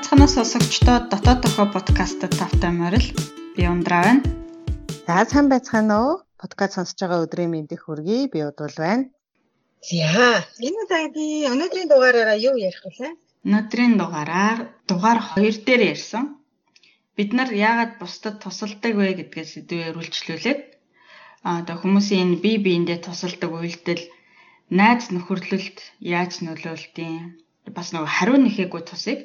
байцгаана сонсогчдоо дотоод тохио подкастт тавтай морил би ундраа байна. За сайн байцгаана уу? Подкаст сонсож байгаа өдрийн мэндийг хүргэе. Би удвал байна. За энэ удаагийн өнөөдрийн дугаараараа юу ярих вэ? Өнөөдрийн дугаараар дугаар 2 дээр ярьсан. Бид нар яагаад бусдад тусалдаг вэ гэдгээ сэдвээр үргэлжлүүлээд а одоо хүмүүсийн энэ бие биендээ тусалдаг үйлдэл найз нөхөрлөлд яаж нөлөөлтийн бас нөгөө хариу нэхээгүй тусыг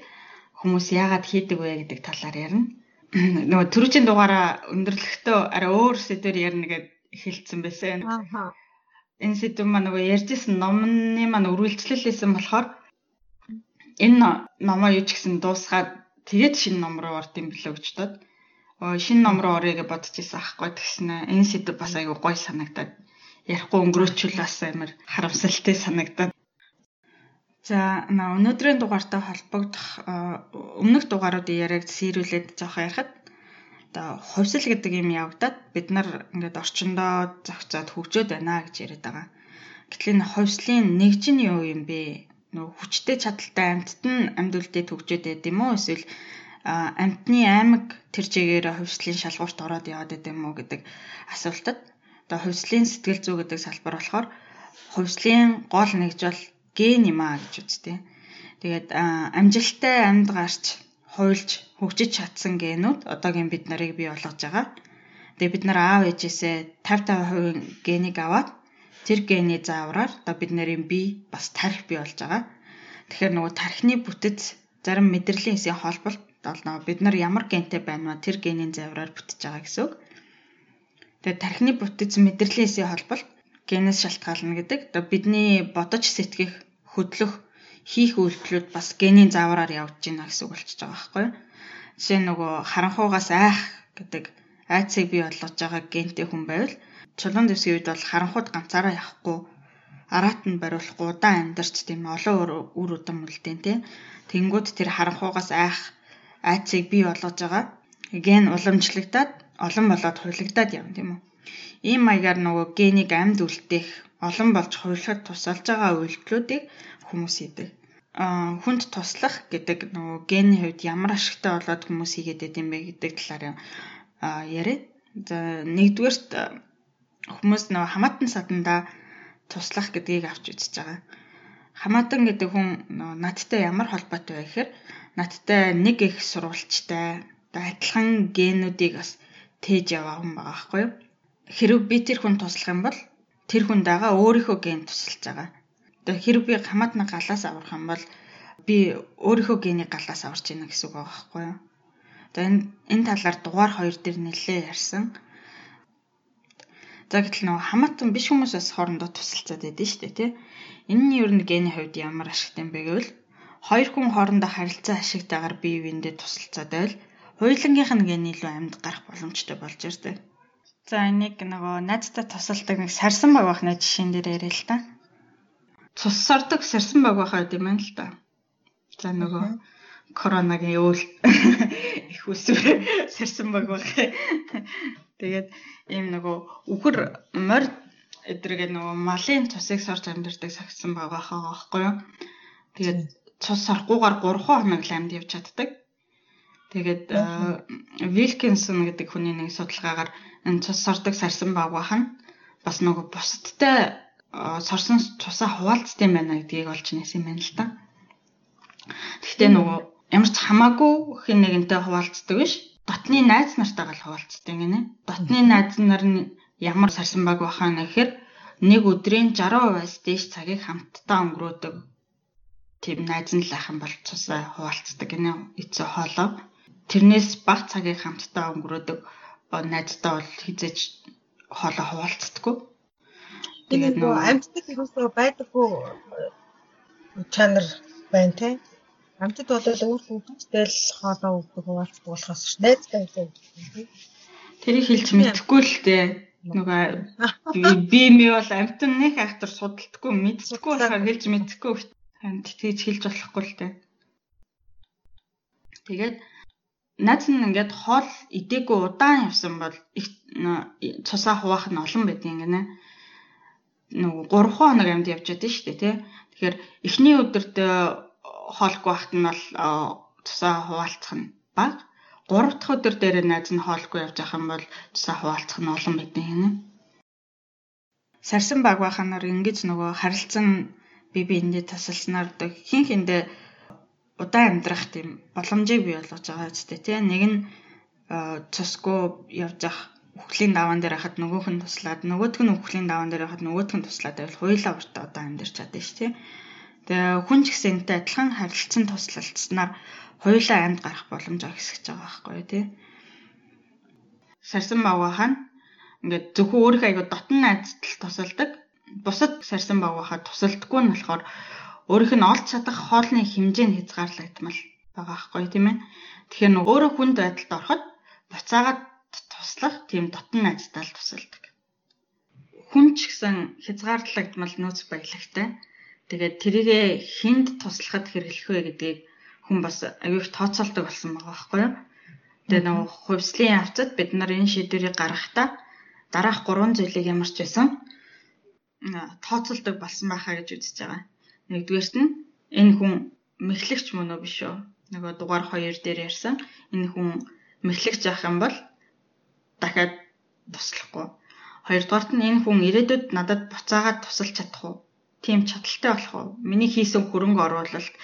хүмүүс яагаад хийдэг вэ гэдэг талаар ярина. Нөгөө түрүүчийн дугаараа өндөрлөхдөө арай өөр сэдвээр ярина гэд хэлсэн байсан. Аа. Энэ сэдв маань нөгөө ярьжсэн номны маань үргэлжлэлээсэн болохоор энэ номоо юу ч гэсэн дуусгаад тэгээд шинэ ном руу орд юм билүү гэж бодоод оо шинэ ном руу орё гэж бодож исэн аахгүй тэгснэ энэ сэдв бас айгүй гоё санагдаад ярихгүй өнгөрөөчүүл бас амар харамсалтай санагдаад За өнөөдрийн дугаартай холбогдох өмнөх дугааруудын яриаг сэрүүлээд жоох ярихад одоо хувьсэл гэдэг юм явагдаад бид нар ингээд орчиндөө зохицоод хөгжөөд байна гэж яриад байгаа. Гэтэл энэ хувьслын нэгж нь юу юм бэ? Нөө хүчтэй чадaltaй амьтад нь амьд үлдээд хөгжөөд байд юм уу? Эсвэл амьтны аймаг тэр чигээр хувьслын шалгуурт ороод яваад байд юм уу гэдэг асуултад одоо хувьслын сэтгэл зүй гэдэг салбар болохоор хувьслын гол нэгж бол ген юм а гэж үзтээ. Тэгээд амжилттай амьд гарч хуйлж хөгжиж чадсан генүүд одоогийн бид нарыг бий болгож байгаа. Тэгээд бид нар аав ээжээсээ 50 50% генийг аваад тэр гений заавраар одоо бид нарын бие бас тарих бий болж байгаа. Тэгэхээр нөгөө тархины бүтэц зарим мэдрэлийн хэсгийн холболт бол нөгөө бид нар ямар гентэй байна вэ тэр генийн заавраар бүтэж байгаа гэсэн үг. Тэгээд тархины бүтэц мэдрэлийн хэсгийн холболт генээс шалтгаална гэдэг. Одоо бидний бодож сэтгэх хөдлөх хийх үйлдэлүүд бас генийн заавраар явж байна гэсэн үг болчихж байгаа байхгүй юу. Жишээ нь нөгөө харанхуугаас айх гэдэг айцыг бий болгож байгаа гентэй хүн байвал чулуун дэвсгийн үед бол харанхууд ганцаараа явахгүй араат нь бариулахгүй удаан амьдарч тийм олон үр удам үлдээн тий. Тэнгүүд тэр харанхуугаас айх айцыг бий болгож байгаа ген уламжлагдаад олон болоод хулигдаад явна тийм үү. Ийм маягаар нөгөө генийг амьд үлдээх олон болж хувирлахад тусалж байгаа үйлдэлүүдийг хүмүүс хийдэг. Аа хүнд туслах гэдэг нөгөө гений хувьд ямар ашигтай болоод хүмүүс хийгээд байд юм бэ гэдэг талаар яриад. За нэгдүгээрт хүмүүс нөгөө хамаатан саданда туслах гэдгийг авч үзэж байгаа. Хамаатан гэдэг хүн надтай ямар холбоотой вэ гэхээр надтай нэг их сурвалжтай адилхан генүүдийг бас тээж яваа хүн байгаа байхгүй юу? Хэрвээ би тэр хүн туслах юм бол тэр хүнд байгаа өөрийнхөө ген тусалж байгаа. Одоо хэрэг би хамаатны галаас аврах юм бол би өөрийнхөө гений галаас аварч ийнэ гэсэн үг байгаа байхгүй юу? Одоо энэ энэ талаар дугаар 2 дээр нэлээ ярьсан. За гэтэл нөгөө хамаатан биш хүмүүс бас хоорондоо тусалцаад байдсан шүү дээ тий. Энэ нь ер нь гений хувьд ямар ашигтай юм бэ гэвэл хоёр хүн хоорондоо харилцаа ашигтайгаар бие биендээ тусалцаад байвал хоёулангийнх нь гений илүү амьд гарах боломжтой болж ирдэг. За энийг нөгөө найзтай тусалдаг нэг сарсан баг бахны жишээн дээр яриа л та. Цус сордог сарсан баг бахаа гэдэг юм л да. За нөгөө коронагийн үйл их үсвэр сарсан баг бах. Тэгээд ийм нөгөө үхэр морь эдрэгээ нөгөө малын цусыг сорж амьдэрдэг сагсан баг бахаа байхгүй юу. Тэгээд цус сорохгүйгээр 3 хоног л амьд явж чаддаг. Тэгээд Вилкинсон гэдэг хүний нэг судалгаагаар энэ цус сордог сарсан багвах нь бас нөгөө бусдтай сорсон цусаа хуваалцдаг юм байна гэдгийг олж нээсэн юм байна л та. Гэхдээ нөгөө ямар ч хамаагүй хэн нэгэнтэй хуваалцдаг биш. Дотны найз нартайгаа л хуваалцдаг гинэ. Дотны найз нар нь ямар сарсан баг бахаа нэхэр нэг өдрийн 60%-аас дээш цагийг хамтдаа өнгөрөөдөг. Тийм найз нь л ах юм бол цусаа хуваалцдаг гинэ. Эцэг хоолоо. Тэрнээс бага цагийг хамтдаа өнгөрөөдөг найзтай бол хизээж хоолоо хуваалцдаггүй. Тэгээд нөгөө амьтдаг хүмүүсөө байдаггүй чанар байна те. Амьтад бол өөр хүмүүстэй л хоолоо өгдөг хуваалцдаг болохоос ш найзтай байлаа. Тэрийг хэлж мэдэхгүй л те. Нөгөө би ми бол амьтан нэг айхтар судалдаггүй мэддэггүй болохоор хэлж мэдэхгүй. Амьд тэгж хэлж болохгүй л те. Тэгээд найз нь ингээд хоол идээгүй удаан явсан бол их цусаа хуваах нь олон байдгийн гинэ. Нөгөө 3 хоног амьд явж байдаг шүү дээ тий. Тэгэхээр эхний өдөрт хоолгүй байхад нь бол тусаа хуваалцах нь бага. 3 дахь өдөр дээр найз нь хоолгүй явж байгаа юм бол тусаа хуваалцах нь олон бидний хийнэ. Сарсан баг баханаар ингэж нөгөө харилцан бие биендээ тасалснаар хин хиндээ удаан амьдрах тийм боломжийг бий болгож байгаа үстэй тий. Нэг нь цусгүй явж ах үхлийн даваан дээр хахад нөгөөх нь туслаад нөгөөх нь үхлийн даваан дээр хахад нөгөөх нь туслаад байвал хоёулаа уртаа удаан амьдарч чадсан шүү тий. Тэгээ хүн ч гэсэн энэтэй адилхан харилцан туслалцснаар хоёулаа амьд гарах боломж өгсөж байгаа байхгүй тий. Сарсан багвахаа ингээд зөвхөн өөрийнхөө аяга дотн найздтал тусалдаг. Бусад сарсан багвахаа тусалдаггүй нь болохоор өөрийнх нь олж чадах хоолны хэмжээ нь хязгаарлагдмал байгаа байхгүй тийм ээ. Тэгэхээр нөгөө өөрөө хүнд байдалд ороход буцаагаад туслах тийм дотн найздтал тусалдаг. Хүн ч гэсэн хязгаарлагдмал нөөц баялагтай. Тэгээд тэрийгэ хүнд туслахад хэрэглэх вэ гэдгийг хүн бас аюух тооцоолдог болсон байгаа байхгүй юу? Тэгээ нөгөө хувьслын явцад бид нар энэ шийдвэрийг гаргахдаа дараах гурван зүйлийг ямар ч байсан тооцоолдог болсон байхаа гэж үзэж байгаа. Нэгдүгээрт нь энэ хүн мэхлэгч мөн үү биш үү? Нөгөө дугаар 2 дээр ярьсан энэ хүн мэхлэгч авах юм бол дахиад туслахгүй. Хоёрдугаарт нь энэ хүн ирээдүйд надад буцаагаад тусалж чадах уу? Тийм чадaltaй болох уу? Миний хийсэн хөрөнгө оруулалт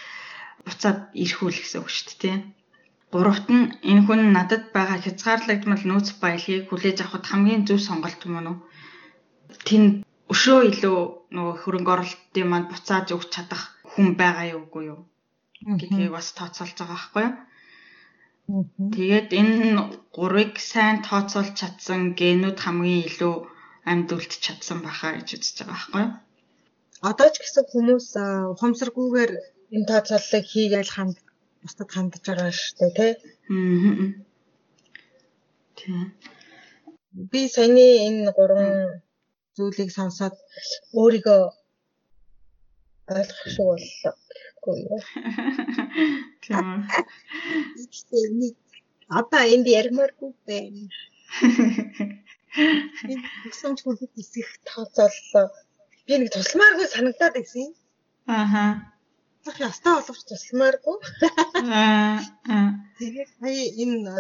буцаад ирэхүүл гэсэн үг шүү дээ, тийм. Гуравт нь энэ хүн надад байгаа хязгаарлагдмал нөөц баялагийг хүлээж авахд хамгийн зөв сонголт юм уу? Тэнд өшөө илүү нөгөө хөрөнгө оруулалтын манд буцааж өгч чадах хүн байгаа юу үгүй юу? гэдгийг бас тооцоолж байгаа байхгүй юу? Тэгээд энэ гурвыг сайн тооцоолж чадсан генүүд хамгийн илүү амьд үлдчих чадсан байхаа гэж үзэж байгаа байхгүй юу? Одоо ч гэсэн хүмүүс ухамсаргүйгээр энэ тооцооллыг хийгээл ханд бусдад хандж байгаа шүү дээ тий. Аа. Тийм. Би саяны энэ гурван зүйлийг сонсоод өөрийгөө ойлгох шиг боллоо. Үгүй юу. Тийм. Нэг одоо энд ярмааргүй байна. Би өсөмж хүндэт хэсэг тооцооллоо. Би нэг тусламааргүй санагдаад байсан. Ааха Зах ястаа боловч тусмааргүй. Аа. Тэгээд сая энэ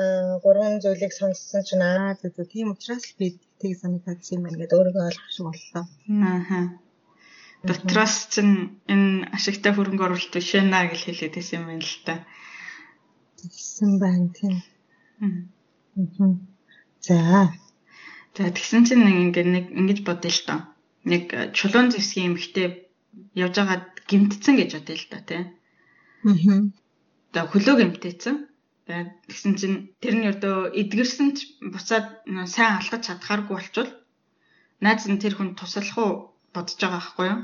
гурван зүйлийг сонссон чинь аа зөв тийм учраас би тийг санагдсан юм байна гэдээ өөрийгөө ойлгох шиг боллоо. Аа. Дотроос чинь энэ ашигтай хөрөнгө оруулалт ээ гэж хэлээд байсан юм байна л та. Тэгсэн байна тийм. Аа. За. За тэгсэн чинь ингээд нэг ингэж бодъё л доо. Нэг чулуун зэвсгийн эмхтэй явж байгаад гимтцэн гэж бодъё л да тий. Аа. За хөлөө гимтээсэн. Тэгээд тэгсэн чинь тэр нь одоо эдгэрсэн ч буцаад сайн алхаж чадхааргүй болчвол найз нь тэр хүн туслах уу бодож байгаа байхгүй юу?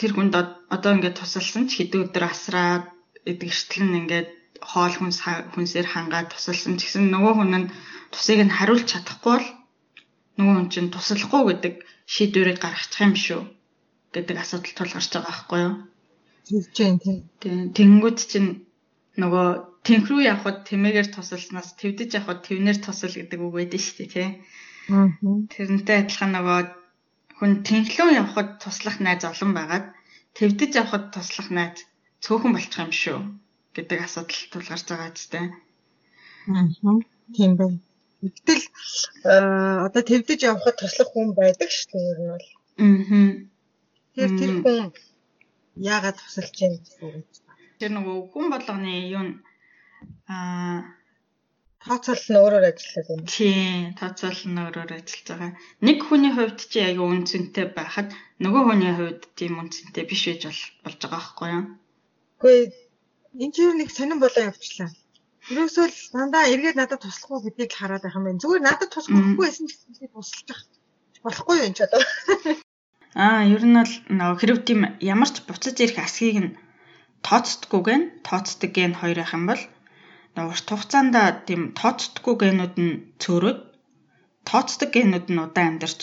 Тэр хүнд одоо ингээд тусалсан ч хэдэн өдөр асраад эдгэртэл нь ингээд хоол хүнс хүнсээр хангаад тусалсан ч гэсэн нөгөө хүн нь тусыг нь хариулж чадахгүй бол нөгөө хүн чинь туслахгүй гэдэг шийдвэрийг гаргачих юм шүү гэдэг асуудал тулгарч байгаа байхгүй юу? Тэгж जैन тийм. Тэнгүүд чинь нөгөө тэнхрүү явхад тэмээгээр тусалснаас твдэж явхад твнэр тусал гэдэг үг байдаг шүү дээ тий. Тэрнтэй адилхан нөгөө хүн тэнхлөө явхад туслах найз олон байгаад твдэж явхад туслах найз цөөхөн болчих юм шүү гэдэг асуудал тулгарч байгаа зү. Аа. Тийм байна. Гэтэл одоо твдэж явхад туслах хүн байдаг шүү дээ ер нь бол. Аа. Тэр тэр хүн яагаад тусалж байна гэсэн үг. Тэр нөгөө хүн болгоны юу н аа тооцоол нь өөрөөр ажилладаг юм. Тийм, тооцоол нь өөрөөр ажиллаж байгаа. Нэг хүний хувьд чи аяга үнцэнтэй байхад нөгөө хүний хувьд тийм үнцэнтэй биш байж болж байгаа байхгүй юу? Үгүй энэ чинь нэг сонирн болоо явчлаа. Ерөөсөө л дандаа эргээд надад туслах уу гэдгийг хараад байх юм байна. Зүгээр надад туслах байхгүй байсан ч гэсэн тусалж. Болохгүй юм ч одоо. Аа, ер нь бол нөгөө хэрэг тийм ямар ч буцаж ирэх асгийг нь тооцдоггүй гэн тооцдог ген хоёр их юм бол урт хугацаанд тийм тооцдоггүй генүүд нь цөөрөөд тооцдог генүүд нь удаан амьдарч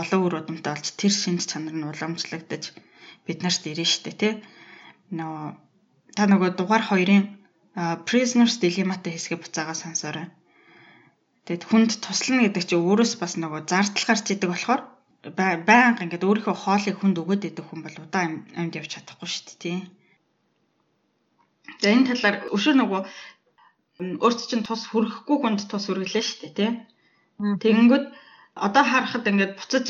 олон үр удамтай болж тэр шинж чанар нь уламжлагдаж бид нарт ирнэ штэ тий. Нөгөө та нөгөө дугаар 2-ын prisoners dilemma-тай хэсгээ буцаага сонсоорой. Тэгэд хүнд туслана гэдэг чинь өөрөөс бас нөгөө зардал гарч идэг болохоор байнга ингээд өөрийнхөө хоолыг хүнд өгөөд идэх хүн бол удаан амьд явж чадахгүй шүү дээ тий. За энэ талаар өшөө нөгөө өөрт чинь тус хүрхэхгүй хүнд тус хүргэлээ шүү дээ тий. Тэгэнгүүт одоо харахад ингээд буцаж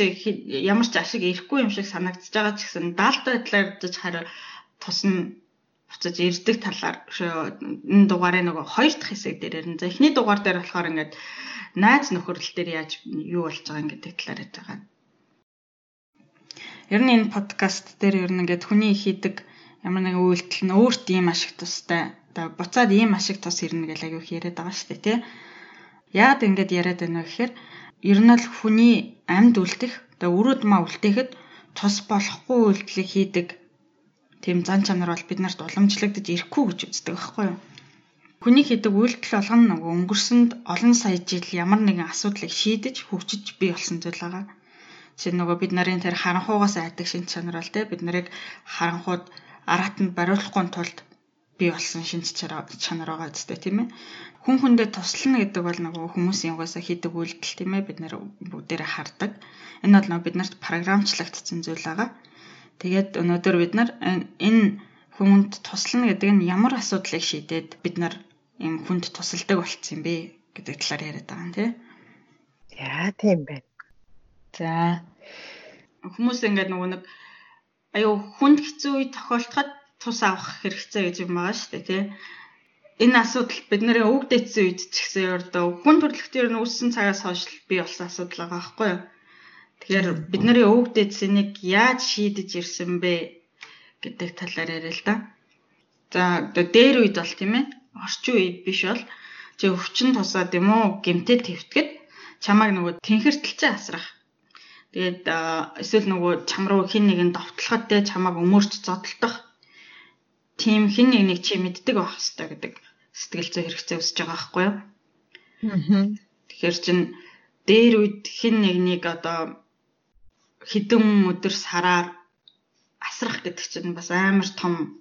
ямар ч ашиг ирэхгүй юм шиг санагдаж байгаа ч гэсэн даалтаа талаарж хараа тус нь буцаж ирдэг талаар энэ дугаарыг нөгөө хоёр дахь хэсэг дээр ярина. За эхний дугаар дээр болохоор ингээд найз нөхөрлөл дээр яаж юу болж байгаа гэдэг талаар ярьж байгаа. Ер нь энэ подкаст дээр ер нь ингээд хүний хийдэг ямар нэгэн үйлдэл нь өөрт ийм ашиг тустай одоо буцаад ийм ашиг тус ирнэ гэж аягүй их яриад байгаа шүү дээ тий. Яагаад ингэж яриад байна вэ гэхээр ер нь л хүний амьд үлдэх одоо өрөөд маа үлдээхэд тус болохгүй үйлдэлийг хийдэг тийм зан чанар бол бид нарт уламжлагдаж ирэхгүй гэж үздэг байхгүй юу? Хүний хийдэг үйлдэл болгоно нөгөө өнгөрсөнд олон сая жил ямар нэгэн асуудлыг шийдэж хөгжиж бий болсон зүйл байгаа. Жишээ нь нөгөө бид нарын тэр харанхуугаас айдаг шин чанар бол те бид нарыг харанхууд араатанд бариулахгүй тулд бий болсон шин чанар байгаа гэдэг тийм ээ. Хүн хүндээ туслана гэдэг бол нөгөө хүмүүсийн угаасаа хийдэг үйлдэл тийм ээ бид нэр бүгдээрээ хардаг. Энэ бол нөгөө бид нарт програмчлагдсан зүйл байгаа. Тэгээд өнөөдөр бид нар энэ хүнд туслана гэдэг нь ямар асуудлыг шийдээд бид нар ийм хүнд тусалдаг болцсон юм бэ гэдэг талаар яриад байгаа юм тий. Яа тийм байна. За хүмүүс ингээд нөгөө нэг аюу хүнд хэцүү үе тохиолдоход тус авах хэрэгцээ гэж юм байгаа шүү дээ тий. Энэ асуудал бидний өвгдээдсэн үед ч гэсэн ердөө хүн төрөлхтөр нь үүссэн цагаас хойш бий болсон асуудал байгаа байхгүй юу? Тэгэхээр бидний өвгдээдсэнийг яаж шийдэж ирсэн бэ гэдэг талаар яриа л да. За дээр үед бол тийм ээ орчин үед биш бол чи өвчин тусаад юм уу гимтэл твтгэд чамайг нөгөө тэнхэртэлцээ асрах. Тэгээд эсвэл нөгөө чам руу хин нэгэн довтлоход те чамайг өмөрч зодтолдох. Тим хин нэг нэг чи мэддэг байх хэрэгтэй гэдэг сэтгэл зүй хэрэгцээ өсөж байгаа байхгүй юу? Аа. Тэгэхээр чин дээр үед хин нэгнийг одоо хідэн өдөр сараар асрах гэдэг чинь бас амар том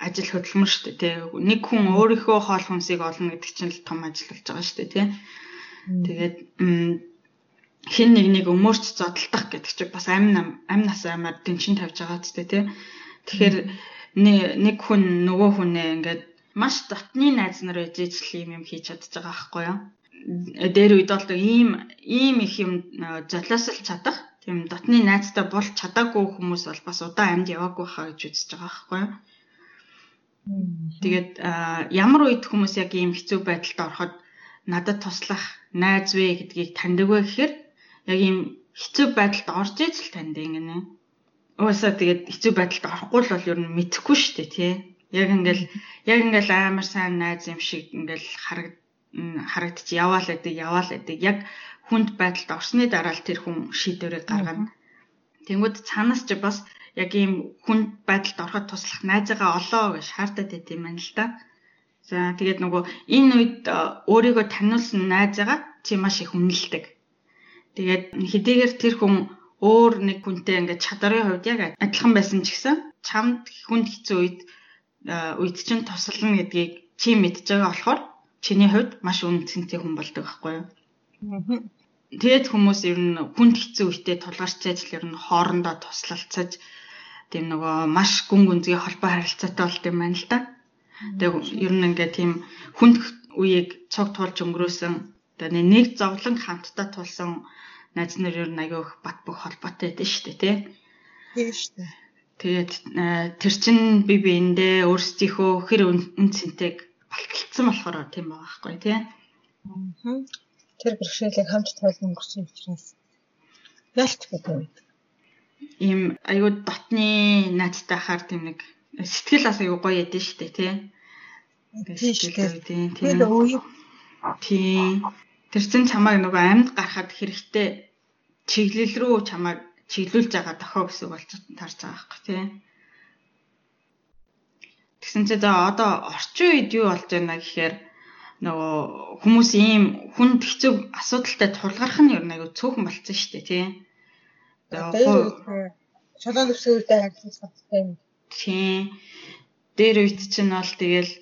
ажил хөдөлмөр шүү дээ тий. Нэг хүн өөрийнхөө хоол хүнсийг олно гэдэг чинь л том ажил болж байгаа шүү дээ тий. Тэгээд хин нэг нэг өмөрч зодтолдох гэдэг чинь бас амин нас амар дэнчин тавьж байгаа ч тий. Тэгэхээр нэг хүн нөгөө хүнээ ингээд маш дотны найз нар байж ижил юм юм хийж чадж байгаа байхгүй юу? Дээр үед бол ийм ийм их юм золиослж чадах тийм дотны найзтай бол чадаагүй хүмүүс бол бас удаан амьд яваагүй хаа гэж үзэж байгаа байхгүй юу? Тэгээд ямар үед хүмүүс яг ийм хэцүү байдалд ороход надад туслах найз вэ гэдгийг таньдаг вэ гэхээр яг ийм хэцүү байдалд орж ижил танд ингэнэ. Уусаа тэгээд хэцүү байдалд орохгүй л бол ер нь мэдэхгүй шүү дээ тий. Яг ингээл яг ингээл амар сайн найз юм шиг ингээл хараг харагдчих яваал гэдэг яваал гэдэг яг хүнд байдалд орсны дараа л тэр хүн шийдвэрээ гаргана. Тэнгүүд цаанаас ч бас яг ийм хүн байдалд ороход туслах найзаагаа олоо гэж шаардаад байт юм байна л да. За тэгээд нөгөө энэ үед э, өөрийгөө таниулсан найзаагаа чи маш их үнэлдэг. Тэгээд хэдийгээр тэр хүн өөр нэг хүнтэй ингээд чадрын хувьд яг адилхан байсан ч гэсэн чамд хүнд хэцүү үед үед чинь туслана гэдгийг чи мэдж байгаа болохоор чиний хувьд маш үнцэнтэй хүн болдог байхгүй юу? Тэгээд хүмүүс ер нь хүнд хэцүү үедээ тулгарчээж л ер нь хоорондоо туслалцаж тийм нөгөө маш гүн гүнзгий холбоо харилцаатай болт юм байна л да. Тэгээ ер нь ингээ тийм хүнд үеийг цог туулж өнгөрөөсөн тэгээ нэг зовлон хамтдаа тулсан найз нар ер нь аягүй бат бөх холбоотой байдаг шүү дээ тий. Тийм шүү дээ. Тэгээд э, тэр чин би биэндээ өөрсдийнхөө хэр үн цэнтэйг балталцсан болохоор тийм байгаа байхгүй тий. Тэр бэрхшээлийг хамт тоолно өнгөрсөн учраас ялч гэдэг ийм аюу дотны найзтай хаар тийм нэг сэтгэл бас аюу гоё яд нь штэ тий. Сэтгэл тийм тийм үе. Тийм. Тэр чин чамайг нөгөө амьд гарахад хэрэгтэй чиглэл рүү чамайг чиглүүлж байгаа дохоо гэсэн болж тарж байгаа байхгүй тий. Тэгсэн чинь за одоо орчин үед юу болж байна гэхээр нөгөө хүмүүс ийм хүнд хэцүү асуудалтай тулгарх нь ер нь аюу цөөхөн болцсон шүү дээ тий Шолон өвсгөлтэй харилцах юм. Тийм. Дээр үйт чинь бол тэгэл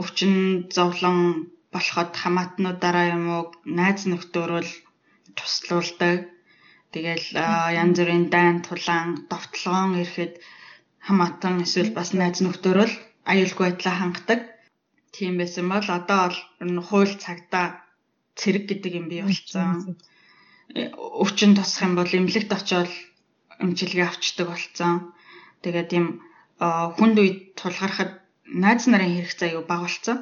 өвчин зовлон болоход хамаатнуудаараа юм уу найз нөхдөөрөл туслуулдаг. Тэгэл янз бүрийн дайн тулаан довтлогоон ирэхэд хамаатан эсвэл бас найз нөхдөөрөл аюулгүй байдлаа хангадаг. Тийм байсан бол одоо бол хууль цагтаа цэрэг гэдэг юм бий болсон. Өвчин тусах юм бол эмнэлэгт очиод эмчилгээ авчдаг болсон. Тэгээд ийм хүнд үед тулгархад найз нарын хэрэгцээ аюу бага болсон.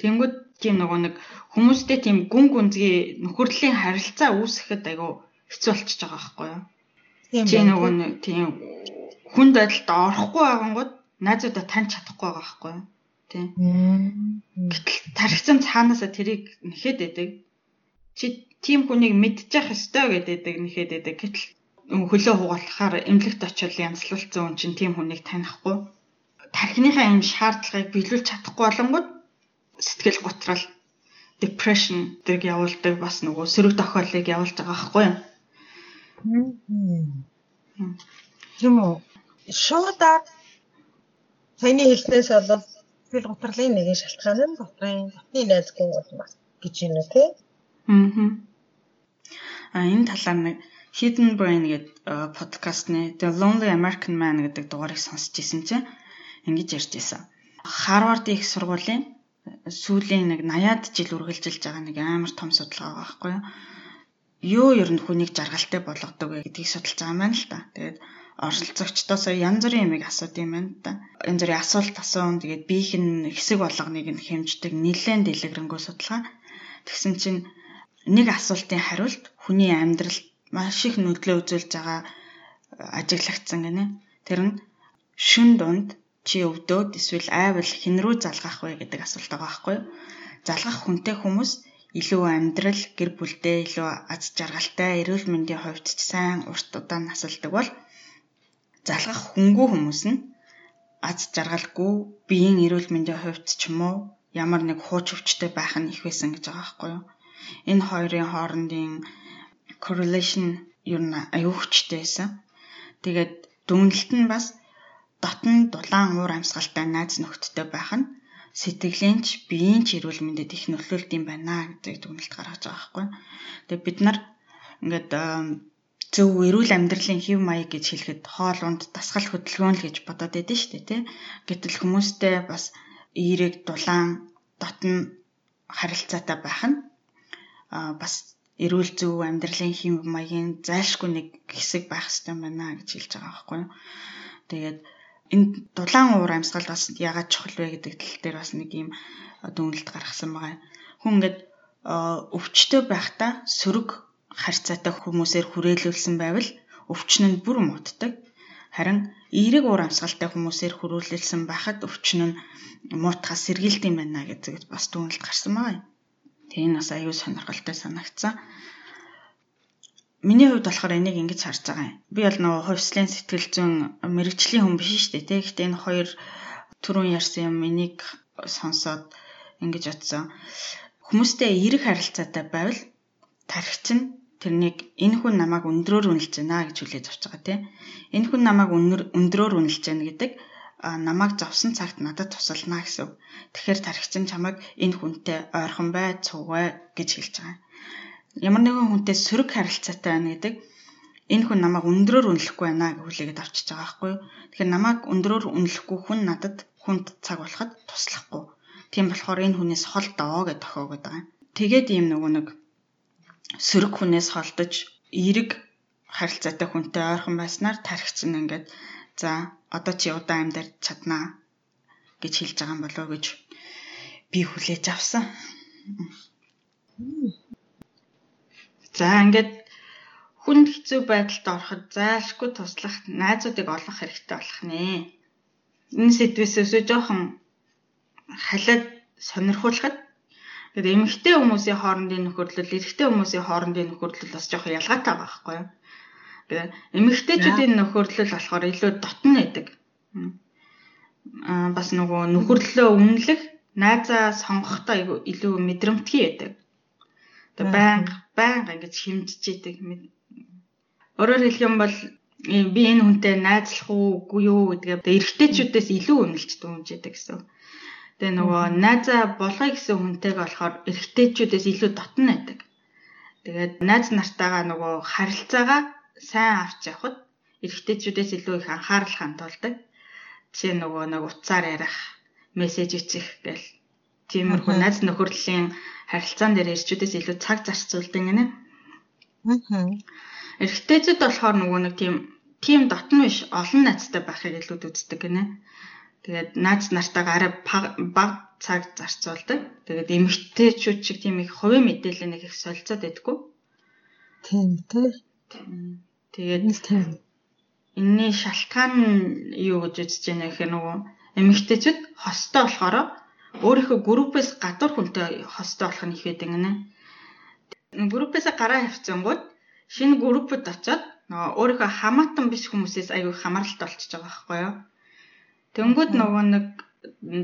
Тэнгүүд тийм нөгөө нэг хүмүүстэй тийм гүн гүнзгий нөхөрлийн харилцаа үүсгэхэд аюу хэцүү болчихж байгаа байхгүй юу? Чи нөгөө нэг тийм хүнд байдалд орохгүй байгангууд найзуудаа таньж чадахгүй байгаа байхгүй юу? Тийм. Гэтэл тархицсан цаанаасаа тэрийг нэхэд байдаг. Чи тийм хүнийг мэдчих ёстой гэдэг нэхэд байдаг. Гэтэл хөлөө хугаалахаар эмнэлэгт очиод янзлуулсан хүн чинь тийм хүнийг танихгүй. Тархиныхаа юм шаардлагыг биелүүлж чадахгүй болонгууд сэтгэл готрал depression гэдэг явуулдаг бас нөгөө сөрөг тохиолыг явуулж байгаа байхгүй юу? Тийм үү. Шуудаар саяны хэлснээс бол сэтгэл готрлын нэгэн шалтгаан нь дотрын дотны найзгүй бол бас гэж юм уу тий? Аа. А энэ талаар нэг Hidden Brain гэдэг подкастны The Lonely American Man гэдэг дугаарыг сонсч ирсэн чинь ингэж ярьж байсан. Харвард их сургуулийн сүүлийн нэг 80-ад жил үргэлжилж байгаа нэг амар том судалгаа байгаа байхгүй юу? Юу ер нь хүнийг жаргалтай болгодог вэ гэдгийг судалж байгаа байна л та. Тэгээд оролцогчдоос янз бүрийн юмыг асуудаг юм байна та. Янз бүрийн асуулт асуун тэгээд биех нь хэсэг болгоныг нь хэмждэг нэлээд дэлгэрэнгүй судалгаа. Тэгсэн чинь нэг асуултын хариулт хүний амьдралд маш их нөлөө үзүүлж байгаа ажиглагдсан гинэ. Тэр нь шүн дунд чи өвдөөд эсвэл айвал хэн рүү залгах вэ гэдэг асуулт байгаа байхгүй юу? Залгах хүнтэй хүмүүс илүү амьдрал, гэр бүлдээ илүү аз жаргалтай, эрүүл мэндийн хувьд ч сайн урт удаан насалдаг бол залгах хөнгүү хүмүүс нь аз жаргалгүй, биеийн эрүүл мэндийн хувьд ч юм уу ямар нэг хууч өвчтэй байх нь их байсан гэж байгаа байхгүй юу. Энэ хоёрын хоорондын correlation юу н аюу хүчтэй байсан. Тэгээд дүнэлт нь бас дотн дулаан уур амьсгалтай найз нөхдөдтэй байх нь сэтгэлийн ч биеийн ч эрүүл мэндэд их нөлөөлт юм байна гэдэг дүгнэлт гаргаж байгаа байхгүй. Тэгээ бид нар ингээд зөв эрүүл амьдралын хэв маяг гэж хэлэхэд хоол унд дасгал хөдөлгөөн л гэж бодоод байдсан шүү дээ тий. Гэтэл хүмүүстэй бас эерэг дулаан дотн харилцаатай байх нь а бас эрүүл зөв амьдралын хэв маягийн зайлшгүй нэг хэсэг байх хэрэгтэй байна гэж хэлж байгаа байхгүй юу. Тэгээд энэ дулаан уур амьсгал бас ягаад чухал вэ гэдэг тал дээр бас нэг юм дүнэлт гаргасан байгаа. Хүн ингээд өвчтөй байхдаа сөрөг харьцаатай хүмүүсээр хүрээлүүлсэн байвал өвчин нь бүр мууддаг. Харин эерэг уур амьсгалтай хүмүүсээр хүрээлүүлсэн байхад өвчин нь муутахаас сэргийлт юм байна гэдэг бас дүнэлт гарсан байгаа. Тэгээ энэ бас аюул сонирхолтой санагдсан. Миний хувьд болохоор энийг ингэж харж байгаа юм. Би бол нөгөө хувьслын сэтгэл зүйн мэрэгжлийн хүн биш шүү дээ. Тэ гэхдээ энэ хоёр түрүүн ярьсан юм энийг сонсоод ингэж бодсон. Хүмүүстэй эерэг харилцаатай байвал тархич нь тэрнийг энэ хүн намайг өндрөөр үнэлж байна гэж хүлээж авч байгаа тийм. Энэ хүн намайг өндрөөр үнэлж байна гэдэг намайг зовсон цагт надад тусална гэсэн. Тэгэхээр тархич нь чамайг энэ хүнтэй ойрхон бай, цугай гэж хэлж байгаа ямар нэгэн хүнтэй сөрөг харилцаатай байна гэдэг энэ хүн намайг өндрөөр үнэлэхгүй байна гэж хүлээгээд авчиж байгаа байхгүй юу. Тэгэхээр намайг өндрөөр үнэлэхгүй хүн надад хүнд цаг болоход туслахгүй. Тийм болохоор энэ хүнээс хол доо гэж тохиогод байгаа. Тэгээд ийм нөгөө нэг сөрөг хүнээс холдож эерэг харилцаатай хүнтэй ойрхон байснаар тархич нь ингээд за одоо чи удаан амьдарч чаднаа гэж хэлж байгаа юм болов уу гэж би хүлээж авсан. За ингээд хүнд хэцүү байдалд ороход зайлшгүй туслах найзуудыг олох хэрэгтэй болох нэ. Энэ сэдвээс өсөө жоохон халиад сонирхуулахад тэгээд эмэгтэй хүмүүсийн хоорондын нөхөрлөл, эрэгтэй хүмүүсийн хоорондын нөхөрлөл бас жоохон ялгаатай байхгүй юу? Тэгээд эмэгтэйчүүдийн нөхөрлөл болохоор илүү дотн байдаг. Аа бас нөгөө нөхөрлөлөө үнэлэх, найзаа сонгохдоо илүү мэдрэмтгий байдаг. Тэгээ байнга байнга ингэж хэмжиж идэг. Өөрөөр хэлэх юм бол би энэ хүнтэй найзлах уугүй юу гэдгээ эргэжтэйчүүдээс илүү үнэлж дүнжээдэг гэсэн. Тэгээ нөгөө найзаа болгоё гэсэн хүнтэйг болохоор эргэжтэйчүүдээс илүү дотн байдаг. Тэгээд найз нартайгаа нөгөө харилцаагаа сайн авч явахад эргэжтэйчүүдээс илүү их анхаарал хандуулдаг. Жишээ нөгөө нэг утсаар ярих, мессеж ичэх гэл тиймэрхүү найз нөхөрлийн харилцаан дээр ирчүүдээс илүү цаг зарцуулдаг гинэ. Аа. Эрэгтэйчүүд болохоор нөгөө нэг тийм тийм дотн биш олон найзтай байхыг илүү үздэг гинэ. Тэгээд найз нартайгаа арай баг цаг зарцуулдаг. Тэгээд эмэгтэйчүүд шиг тийм их хувийн мэдээлэл нэг их солилцоод байдаггүй. Тийм тий. Тэгээд тийм. Энийний шалтгаан юу гэж үзэж байна гэхээр нөгөө эмэгтэйчүүд хостой болохоор өөрийнхөө группээс гадуур хүнтэй хостой болох нь их байдаг гинэ. Группээс гараа явцсангууд шинэ группэд очиод нөгөө өөрийнхөө хамаатан биш хүмүүсээс аягүй хамааралтай болчихж байгаа байхгүй юу. Тэнгүүд нөгөө нэг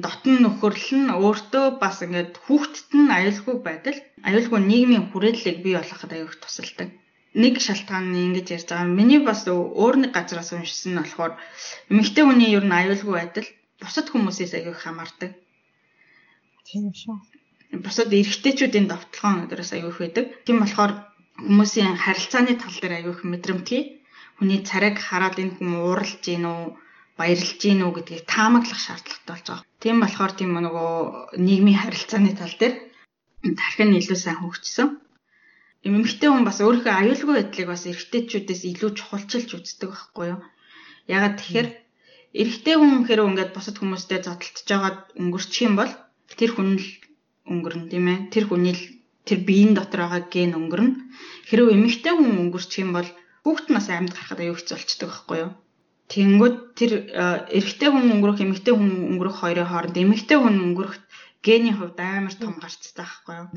дотн нөхөрл нь өөртөө бас ингээд хүүхдэд нь аюулгүй байдал аюулгүй нийгмийн хүрээллийг бий болгоход аюух тусалдаг. Нэг шалтгаан нь ингэж ярьж байгаа. Миний бас өөр нэг газраас уншсан нь болохоор эмэгтэй хүний ер нь аюулгүй байдал бусад хүмүүсээс аяух хамаардаг. Тийм шүү. Бусад эрэгтэйчүүдийн давталгаан өдрөөс аяух байдаг. Тийм болохоор хүмүүсийн харилцааны тал дээр аяух мэдрэмтгий хүний царайг хараад энэ хүн ууралж гин үү баярлж гин үү гэдгийг таамаглах шаардлагатай болж байгаа. Тийм болохоор тийм нөгөө нийгмийн харилцааны тал дээр тархин илүү сайн хөгжсөн. Эмэгтэй хүн бас өөрийнхөө аюулгүй байдлыг бас эрэгтэйчүүдээс илүү чухалчилж үздэг байхгүй юу? Ягаад тэгэхээр эрэгтэй хүн хэрэг ингээд бусад хүмүүстэй зодтолтож байгаад өнгөрчих юм бол тэр хүн л өнгөрнө тийм ээ. Тэр хүний л тэр биеийн дотор байгаа ген өнгөрнө. Хэрвээ эмэгтэй хүн өнгөрчих юм бол хүүхэд нас амьд гарахад аюу хэцүү болчдөг байхгүй юу? Тэнгүүд тэр эрэгтэй хүн өнгөрөх эмэгтэй хүн өнгөрөх хоёрын хооронд эмэгтэй хүн өнгөрөх гений хувьд амар том гарцтай байхгүй юу?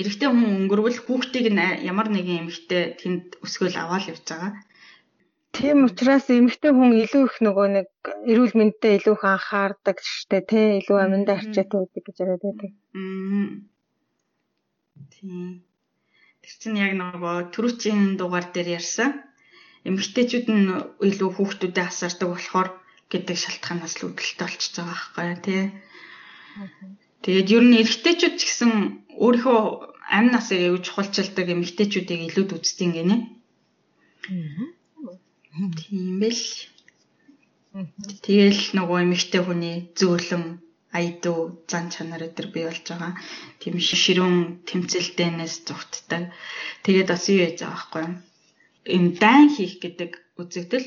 Эрэгтэй хүн өнгөрвөл хүүхдийг ямар нэгэн эмэгтэй тэнд өсгөөл аваад явж байгаа. Тийм учраас эмэгтэй хүн илүү их нөгөө нэг эрүүл мэндэд илүү их анхаардаг штэ тий илүү аминдаа арчаатай байдаг гэж яриад байдаг. Аа. Тийм. Тэр чинь яг нөгөө түрүүчийн дугаар дээр ярьсан. Эмэгтэйчүүд нь илүү хүүхдүүдэд асардаг болохоор гэдэг шалтгаанаас л үүдэлтэй болчихж байгаа байхгүй тий. Тэгээд ер нь эрэгтэйчүүд ч гэсэн өөрийнхөө амь насыг аюул чухалчилдаг эмэгтэйчүүдийг илүүд үздэг гинэ. Аа Тийм бэл. Тэгэл нөгөө эмэгтэй хүний зөөлөн айдуу зан чанар өдр бий болж байгаа. Тийм ширүүн тэмцэлтээнээс зүгтдэг. Тэгээд бас юу яаж байгаа байхгүй юу? Энэ дайн хийх гэдэг үзэгдэл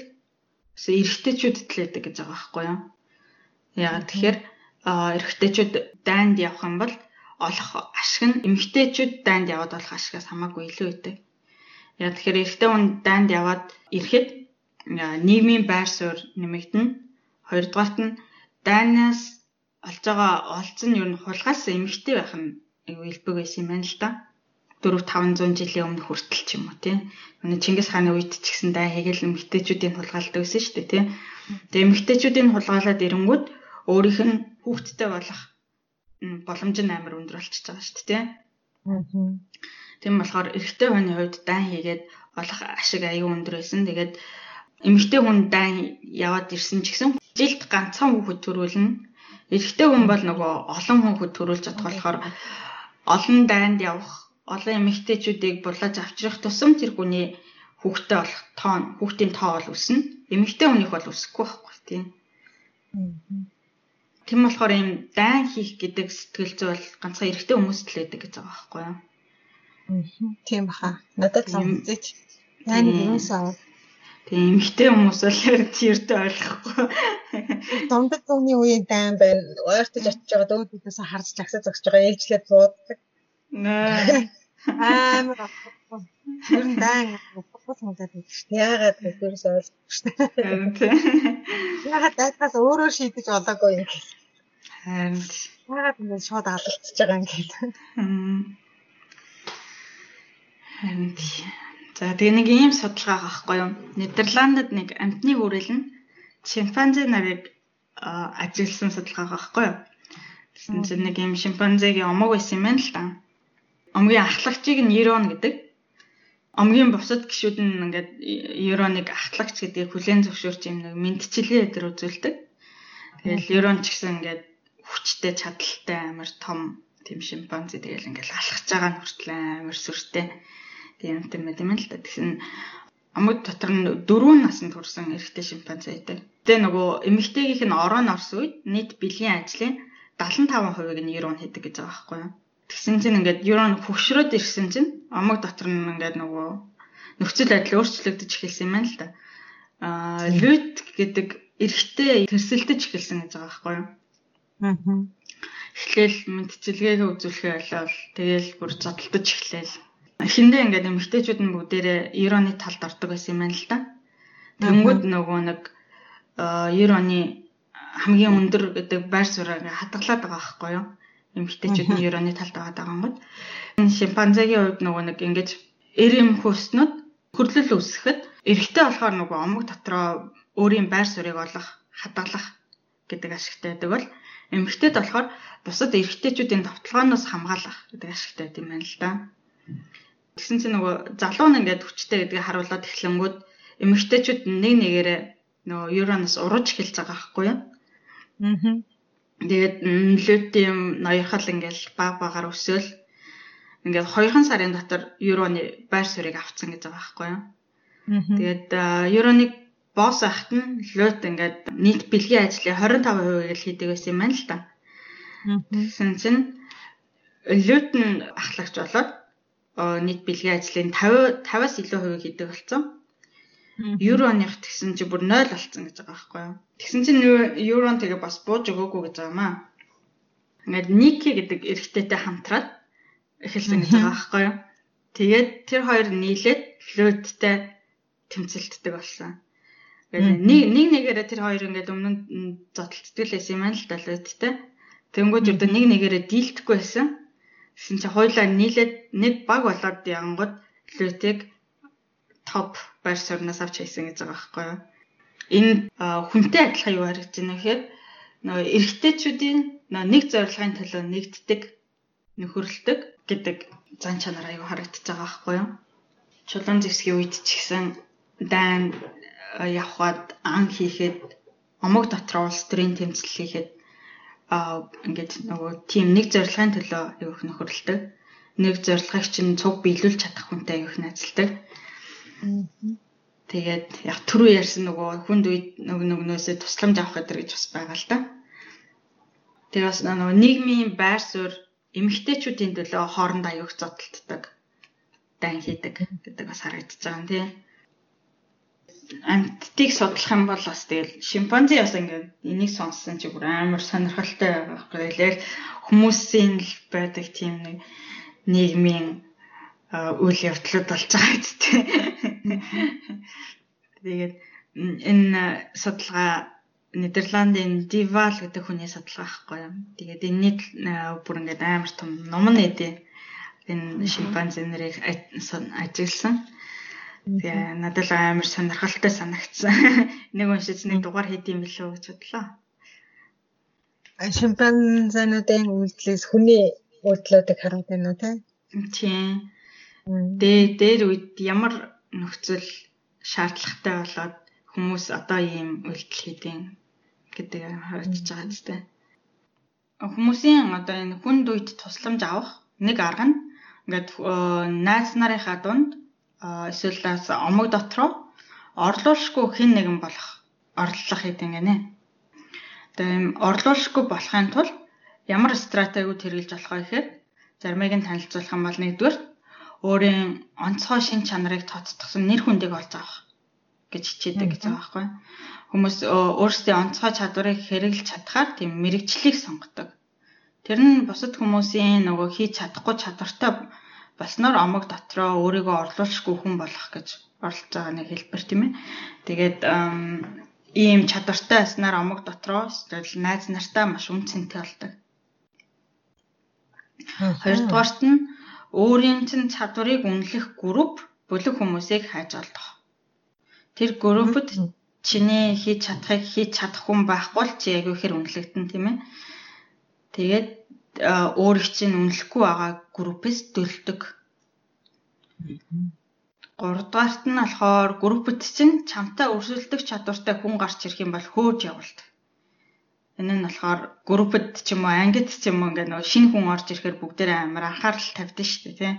эрэгтэйчүүдэд л байдаг гэж байгаа байхгүй юу? Яагаад тэгэхээр эрэгтэйчүүд дайнд явах юм бол олох ашиг нь эмэгтэйчүүд дайнд яваад олох ашигаас хамаагүй илүү байдаг. Яа тэгэхээр эрэгтэй хүн дайнд яваад ирэхэд нийгмийн байр суурь нэмэгдэнэ. Хоёрдугаарт нь дайнаас олж байгаа олц нь ер нь хулгаас эмэгтэй байх нь илбэг байсан юм байна л да. 4 500 жилийн өмнө хүртэл ч юм уу тийм. Өнөө Чингис хааны үед ч гэсэн дай хэгэл эмэгтэйчүүдийн хулгайлт өгсөн шүү дээ тийм. Тэгээ эмэгтэйчүүдийн хулгайлаад ирэнгүүт өөрийнх нь хүүхдтэй болох боломж нь амар өндөр болчихж байгаа шүү дээ тийм. Тийм болохоор эрэгтэй хүний хувьд дай хийгээд олох ашиг аюу өндөр байсан. Тэгээд эмэгтэй хүн дан яваад ирсэн ч гэсэн жилд ганцхан хүүхэд төрүүлнэ. Эрэгтэй хүн бол нөгөө олон хүүхэд төрүүлж чадах болохоор олон дайнд явах, олон эмэгтэйчүүдийг бурлаж авчрах тусам тэр хүний хүүхдтэй болох тоон, хүүхдийн тоо бол өснө. Эмэгтэй хүнийх бол өсөхгүй байхгүй тийм. Тийм болохоор ийм дайн хийх гэдэг сэтгэл зүй бол ганцхан эрэгтэй хүмүүст л байдаг гэж байгаа байхгүй юу? Тийм баха. Надад санагдаж байна. Юусаа Тэгээ эмэгтэй хүмүүс бол чиртэй ойлгохгүй. Домдог зууны үеийн дайм байна. Ойртож очиж байгаа дөөдөөс харж загсаа зогсож байгаа ээлжлээд бууддаг. Наа. Амар ер нь дайн бус муудаад байдаг шүү дээ. Яагаад тэрс ойлгохгүй шүү дээ. Яагаад дайгаас өөрөө шийдэж болоогүй юм гэхэл. Харин яагаад ингэ шууд алдчихж байгаа юм гэхэл. Харин За тэгээ нэг ийм судалгаа авахгүй юу? Нидерландд нэг амтны хүрэл нь шимпанзе нарыг ажилласан судалгаа авахгүй юу? Тэгсэн чинь нэг ийм шимпанзегийн омог байсан юм байна л да. Омгийн ахлагчийг нь нейрон гэдэг. Омгийн бусад гişүүд нь ингээд нейроныг ахлагч гэдгийг хүлээн зөвшөөрч юм нэг мэдчилгээ өдр үзүүлдэг. Тэгэл нейрон ч гэсэн ингээд хүчтэй чадaltaй амар том тийм шимпанзе тэгэл ингээд алхаж байгаа нь хүртэл амар сүртэй тийм юм юм л да. Тэгсэн амууд дотор нь дөрвөн наснд хүрсэн эрэгтэй шимпанзе байдаг. Тэгээ нөгөө эмэгтэйгийнх нь орон орс үед нийт бэлгийн ажлын 75%-ыг нь Юрон хийдэг гэж байгаа байхгүй юу? Тэгсэн чинь ингээд Юрон хөвшрөөд ирсэн чинь амаг дотор нь ингээд нөгөө нөхцөл байдал өөрчлөгдөж эхэлсэн юм байна л да. Аа лют гэдэг эрэгтэй тэрсэлдэж эхэлсэн гэж байгаа байхгүй юу? Аа. Эхлээл мэдчилгээгээ үзүүлэхээ болоод тэгээл бүр зодтолдож эхлээл. Эхэндээ ингээд эмэгтэйчүүд нь бүгдээрээ Юроны талд ордог байсан юм байна л да. Тэнгүүд нөгөө нэг 90 оны хамгийн өндөр гэдэг байр суурийг хадгалаад байгаа байхгүй юу? Эмэгтэйчүүд нь 90 оны талд байгаа. Энэ шимпанзегийн хувьд нөгөө нэг ингэж эрэм хөөснөд хөрлөл үүсгэхэд эрэгтэй болохоор нөгөө омог дотроо өөрийн байр суурийг олох, хадгалах гэдэг ашигтай байдаг бол эмэгтэйд болохоор бусад эрэгтэйчүүдийн товтлогооноос хамгаалах гэдэг ашигтай юм байна л да. Тэгсэн чинь нөгөө залуу нь ингээд хүчтэй гэдгийг харуулад эхлэнгүүд эмэгтэйчүүд нэг нэгээрээ нөгөө юуроноос урууж эхэлж байгаа байхгүй юу? Аа. Тэгээд лютиум ноёрхол ингээл баг багаар өсөөл ингээд 2 сарын дотор юроны байр суурийг авцсан гэж байгаа байхгүй юу? Тэгээд юроныг босс ахт нь лют ингээд нийт бэлгийн ажлын 25%-ийг л хийдэг байсан юм байна л та. Тэгсэн чинь лют нь ахлагч болоод нийт бэлгийн ажлын 50 50-аас илүү хувийг хийдэг болсон евроных тэгсэн чи бүр 0 болцсон гэж байгаа байхгүй юу. Тэгсэн чинь еврон тэгээ бас бууж өгөөгүй гэж байгаа маа. Ингээд Ники гэдэг эрэгтэйтэй хамтраад эхэлсэн гэж байгаа байхгүй юу. Тэгээд тэр хоёр нийлээд флөйттэй тэмцэлддэг болсон. Тэгээд нэг нэг нэгээрээ тэр хоёр ингээд өмнө нь зодтолцдог байсан юм байна л да флөйттэй. Тэнгүүд өрдө нэг нэгээрээ дийлдэхгүй байсан. Гэсэн чи хоёулаа нийлээд нэг баг болоод янгод флөйтийг топ байр суурнаас авч хийсэн гэж байгаа байхгүй юу. Энэ хүнтэй адилхан юу харагдаж байна гэхээр нөгөө эрэгтэйчүүдийн нэг зорилгын төлөө нэгддэг нөхөрлөдөг гэдэг зан чанар аюу харагдаж байгаа байхгүй юу. Чулуун зэвсгийн үед ч гэсэн дайн явхад ан хийхэд омог дотор улс төрийн тэмцэл хийхэд аа ингээд нөгөө тийм нэг зорилгын төлөө аюу их нөхөрлөдөг. Нэг зорилгыг чинь цуг биелүүлж чадах хүнтэй аюу их найзалдаг Тэгээд яг түрүү ярьсан нөгөө хүнд үед нөгөө нөгнөөсөө тусламж авах гэдэг гэж бас байгаа л да. Тэгээ бас нөгөө нийгмийн байр суурь эмэгтэйчүүдийн төлөө хоорондоо аюух зодтолддог дан хийдэг гэдэг бас харагдаж байгаа юм тий. Амьдтыг судлах юм бол бас тэгэл шимпанзе бас ингээд энийг сонссон чи бүр амар сонирхолтой байгаа байхгүй. Тэгэл хүмүүсийн л байдаг тийм нэг нийгмийн үйл явдлууд болж байгаа үстэй. Тэгээд энэ судалгаа Нидерландын Dival гэдэг хүний судалгаа байхгүй юу. Тэгээд энэний бүр ингээд амар том ном нэдэ энэ шимпанзе нарыг ажигласан. Тэгээ надад л амар сонирхолтой санагдсан. Нэг уншиж нэг дугаар хийдэм билүү гэж бодлоо. Шимпанзенуудын үйлдэлээс хүний үйлдэлүүдийг хараад байна уу те? Тийм. Дээ дээр үед ямар нөхцөл шаардлагатай болоод хүмүүс одоо ийм үйлдэл хийдэг гэдэг харагдаж байгаа зү. Хүмүүсийн одоо энэ хүнд үед тусламж авах нэг арга нь ингээд найз нарынхаа дунд эсвэл омог дотроо орлуулшгүй хэн нэгэн болох орлох гэдэг гэнэ. Тэгээ юм орлуулшгүй болохын тулд ямар стратегиуд хэрэгжилж болох вэ гэхээр заримыг нь танилцуулах юм бол нэгдүгээр өөрийн онцгой шин чанарыг тооцдогсон нэр хүндийг олж авах гэж хичээдэг гэж байгаа байхгүй. Хүмүүс өөрсдийн онцгой чадварыг хэрэглэж чадхаар тийм мэрэгчлийг сонгодог. Тэр нь бусад хүмүүсийн нөгөө хийж чадахгүй чадвартай болсноор омог дотроо өөрийгөө орлуулшгүй хүн болох гэж оролцож байгаа нэг хэлбэр тийм ээ. Тэгээд ийм чадвартай байснаар омог дотроо найз нартай маш үнцэнтэй болдог. Хоёрдугаарт нь өөрийн чинь чадварыг үнэлэх групп бүлэг хүмүүсийг хайж олдох. Тэр группд чиний хийж чадахыг хийж чадах хүн байхгүй л чи яг үхээр үнэлэгдэн тийм ээ. Тэгээд өөрийг чинь үнэлэхгүй байгаа группээс дөлдөг. Гуравдугаарт нь болохоор группт чинь чамтай өрсөлдөх чадвартай хүн гарч ирэх юм бол хөөж явуулдаг. Энэ нь болохоор группэд ч юм уу ангид ч юм уу ингээд нөгөө шинэ хүн орж ирэхээр бүгдээрээ амар анхаарал тавьдаг шүү дээ тий.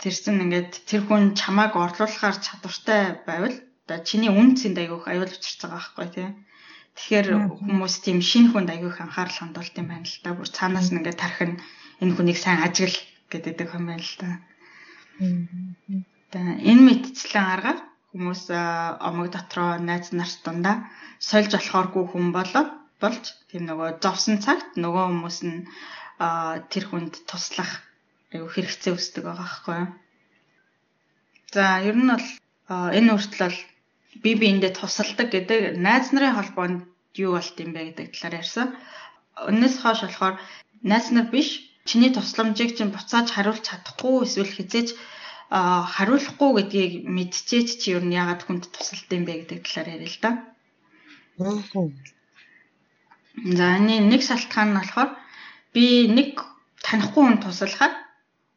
тэрсэн ингээд тэр хүн чамааг орлуулахар чадвартай байвал одоо чиний үн цэнд аявуух аюул учирч байгаа байхгүй тий. Тэгэхээр хүмүүс тийм шинэ хүнд аявуух анхаарал хандуулт юм байна л да. Бүр цаанаас нь ингээд тархин энэ хүнийг сайн ажигл гэдэг юм байна л да. За энэ мэдчлэн аргаар хүмүүс омог дотроо найз нарт дундаа сольж болохооргүй хүн болоод болж тийм нөгөө зовсон цагт нөгөө хүмүүс нь тэр хүнд туслах аюу хэрэгцээ үүсдэг байгаа байхгүй юу. За ер нь бол энэ үртэл би биэндээ тусалдаг гэдэг найз нарын холбоонд юу болт юм бэ гэдэг талаар ярьсан. Өнөөс хойш болохоор найз нар биш чиний тусламжийг чинь буцааж хариулж чадахгүй эсвэл хизээж хариулахгүй гэдгийг мэдчихэж чи ер нь яагаад хүнд тусалд юм бэ гэдэг талаар яриа л да. За нэг шалтгаан нь болохоор би нэг танихгүй хүн туслахад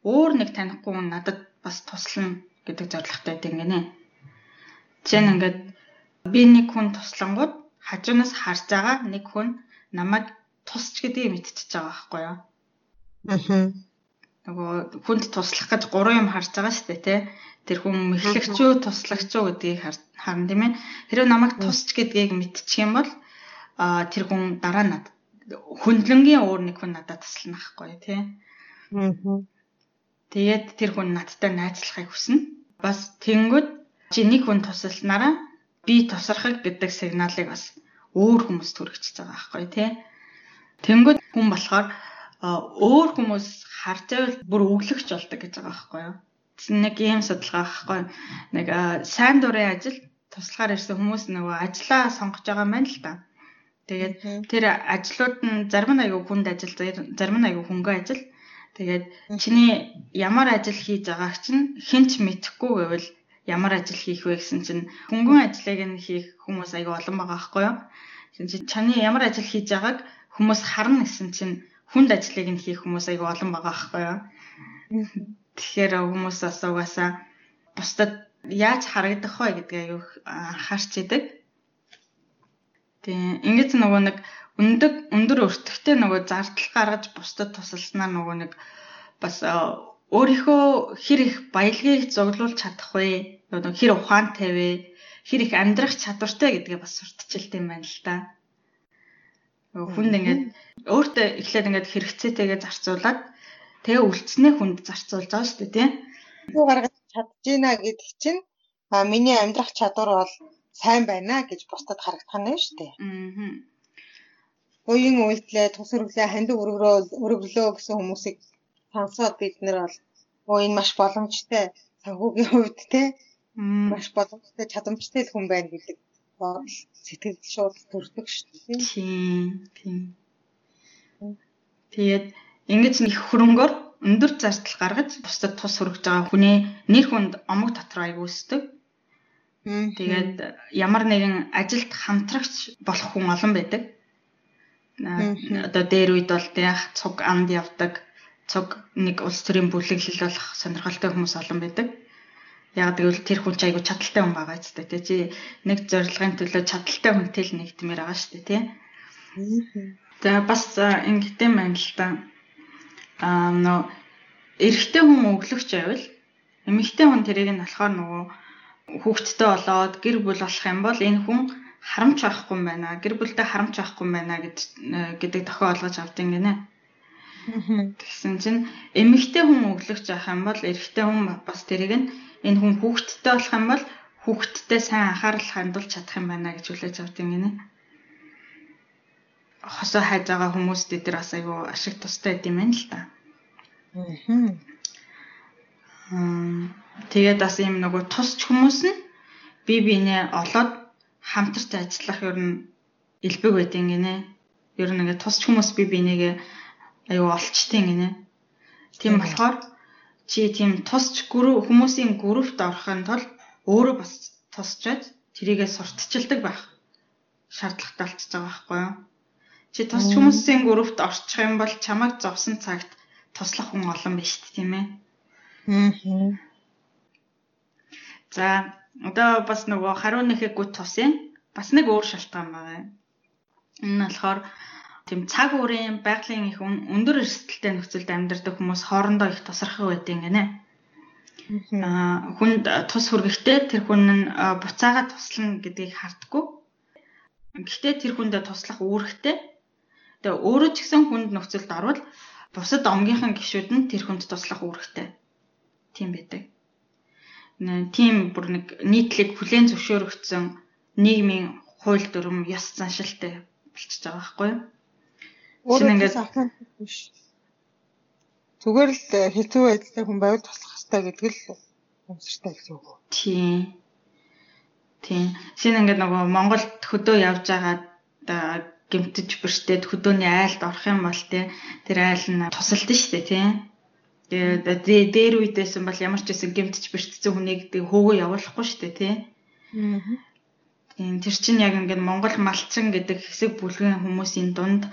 өөр нэг танихгүй хүн надад бас туслана гэдэг зорилготой гинэ. Жишээ нь ингээд би нэг хүн туслангууд хажуунаас харж байгаа нэг хүн намайг тусч гэдгийг мэдчихэж байгаа байхгүй юу? Аа. Нөгөө хүнд туслах гэж гурван юм харж байгаа шүү дээ, тэ. Тэр хүн мэхлэгч үү, туслагч үү гэдгийг харна тийм ээ. Хэрэв намайг тусч гэдгийг мэдчих юм бол а тэр хүн дараа над хөндлөнгийн өөр нэг хүн надад туслана байхгүй тий. Аа. Тэгээд тэр хүн надтай найзлахыг хүснэ. Бас тэнгүүд чи нэг хүн тусалснараа би тусрахыг гэдэг сигналыг бас өөр хүмүүст хүргэчихэж байгаа байхгүй тий. Тэнгүүд хүн болохоор өөр хүмүүс харж байвал бүр өглөгч болдог гэж байгаа байхгүй юу. Нэг ийм судалгаа байхгүй нэг сайн дурын ажил туслахаар ирсэн хүмүүс нөгөө ажлаа сонгож байгаа юм байна л та. Тэгээд тэр ажлууд нь зарим нь аягүй хүнд ажил, зарим нь аягүй хөнгөө ажил. Тэгээд чиний ямар ажил хийж байгааг чинь хинч мэдэхгүй гэвэл ямар ажил хийх вэ гэсэн чинь хөнгөн ажлыг нь хийх хүмүүс аягүй олон байгаа байхгүй юу? Чинь чаны ямар ажил хийж байгааг хүмүүс харна гэсэн чинь хүнд ажлыг нь хийх хүмүүс аягүй олон байгаа байхгүй юу? Тэгэхээр хүмүүс бас угаасаа бусдад яаж харагдах вэ гэдгийг аягүй анхаарч идэг. Тийм. Ингээд нөгөө нэг өндөг өндөр өртөгтэй нөгөө зардал гаргаж бусдад тусалснаа нөгөө нэг бас өөрийнхөө хэр их баялагийг зоглуулж чадах вэ? Нөгөө хэр ухаантай вэ? Хэр их амьдрах чадвартай гэдгээ бас сурталчилт юм байна л да. Хүнд ингээд өөртөө эхлээд ингээд хэрэгцээтэйгээ зарцуулаад тэгээ үлдснээ хүнд зарцуулж байгаа шүү дээ, тийм. Юу гаргаж чадчихна гэдэг чинь а миний амьдрах чадвар бол сайн байна гэж бусдад харагдах нь шүү дээ. Аа. Уян үйлдэлээ тус өргөлөө хандив өргөрөө өргөлөө гэсэн хүмүүсийг сонсоод бид нэр бол оо энэ маш боломжтой санхүүгийн хувьд те маш боломжтой чадамжтай хүн байна гэдэг бодол сэтгэл шууд төрдөг шүү дээ. Тийм. Тийм. Тэгээд ингэж нэг хөрөнгөөр өндөр зардал гаргаж бусдад тус хүргэж байгаа хүний нэр хүнд омог дотор аяг үүсдэг. Тэгээд ямар нэгэн ажилд хамтрагч болох хүн олон байдаг. Одоо дээр үед бол яг цуг амд явдаг, цуг нэг улс төрийн бүлэглэл болох сонирхолтой хүмүүс олон байдаг. Яг тэгвэл тэр хүн ч айгүй чадaltaй хүн байгаа ч гэдэг тий. Нэг зорилгын төлөө чадaltaй хүнтэй л нэгтмээр байгаа шүү дээ тий. За бас ингэдэм байна л та. Аа нөө эрэгтэй хүн өглөгч байвал эмэгтэй хүн тэрийг нь болохоор нөгөө хүүхэдтэй болоод гэр бүл болох юм бол энэ хүн харамч авахгүй юм байна. Гэр бүлдээ харамч авахгүй юм байна гэдэг тохиол олгож авдیں۔ гинэ. Тэгсэн чинь эмэгтэй хүн өглөгч авах юм бол эрэгтэй хүн бас тэрийг нь энэ хүн хүүхэдтэй болох юм бол хүүхэдтэй сайн анхаарал хандуулж чадах юм байна гэж хүлээж авт юм гинэ. Хосоо хайж байгаа хүмүүст дээр бас айгүй ашиг тустай гэдэм байна л та. Аа. Тэгээд бас ийм нөгөө тусч хүмүүс нь бие биенээ олоод хамтарч ажиллах ер нь элбэг байдгийн гинэ. Ер нь ингээд тусч хүмүүс бие биенээгээ айгүй олчтын гинэ. Тийм болохоор чи тийм тусч гүрүү хүмүүсийн группт орохын тулд өөрөө бас тусчаад тэрийгээ сурталчилдаг байх шаардлагатай болчихж байгаа байхгүй юу? Чи тусч хүмүүсийн группт орчих юм бол чамайг зовсон цагт туслах хүн олон дээ, тийм ээ. Аа. За одоо бас нөгөө хариу нэхэг гүт тусын бас нэг өөр шалтгаан байгаа. Энэ нь болохоор тийм цаг үеийн байгалийн их өндөр эрсдэлтэй нөхцөлд амьдардаг хүмүүс хоорондоо их тусрах байдаг гинэ. Аа хүнд тус хүргэхдээ тэр хүн нь буцаага туслана гэдгийг хардггүй. Гэхдээ тэр хүндээ туслах үүрэгтэй. Тэгээ өөрөө ч гэсэн хүнд нөхцөлд орвол бусад омгийнхан гишүүд нь тэр хүнд туслах үүрэгтэй. Тийм байдаг. Тийм бүр нэг нийтлэг хүлээн зөвшөөрөгдсөн нийгмийн хууль дүрм ёс заншилтай болчихж байгаа байхгүй юу? Шинэ ингээд биш. Зүгээр л хэцүү байдлаар хүн байвал туслах хэрэгтэй гэдэг л өмсөртэй гэсэн үг. Тийм. Тийм. Шинэ ингээд нөгөө Монголд хөдөө явж байгаад гимтэж бэрчтэй хөдөөний айлд орох юм бол тий тэр айл нь тусалд нь дээ тий. Тэгээд дээр үедээсэн бол ямар ч байсан гимтэж бэрчсэн хүнийг хөөгөө явуулахгүй дээ тий. Тийм тэр чинь яг ингээд Монгол малчин гэдэг хэсэг бүлгийн хүмүүсийн дунд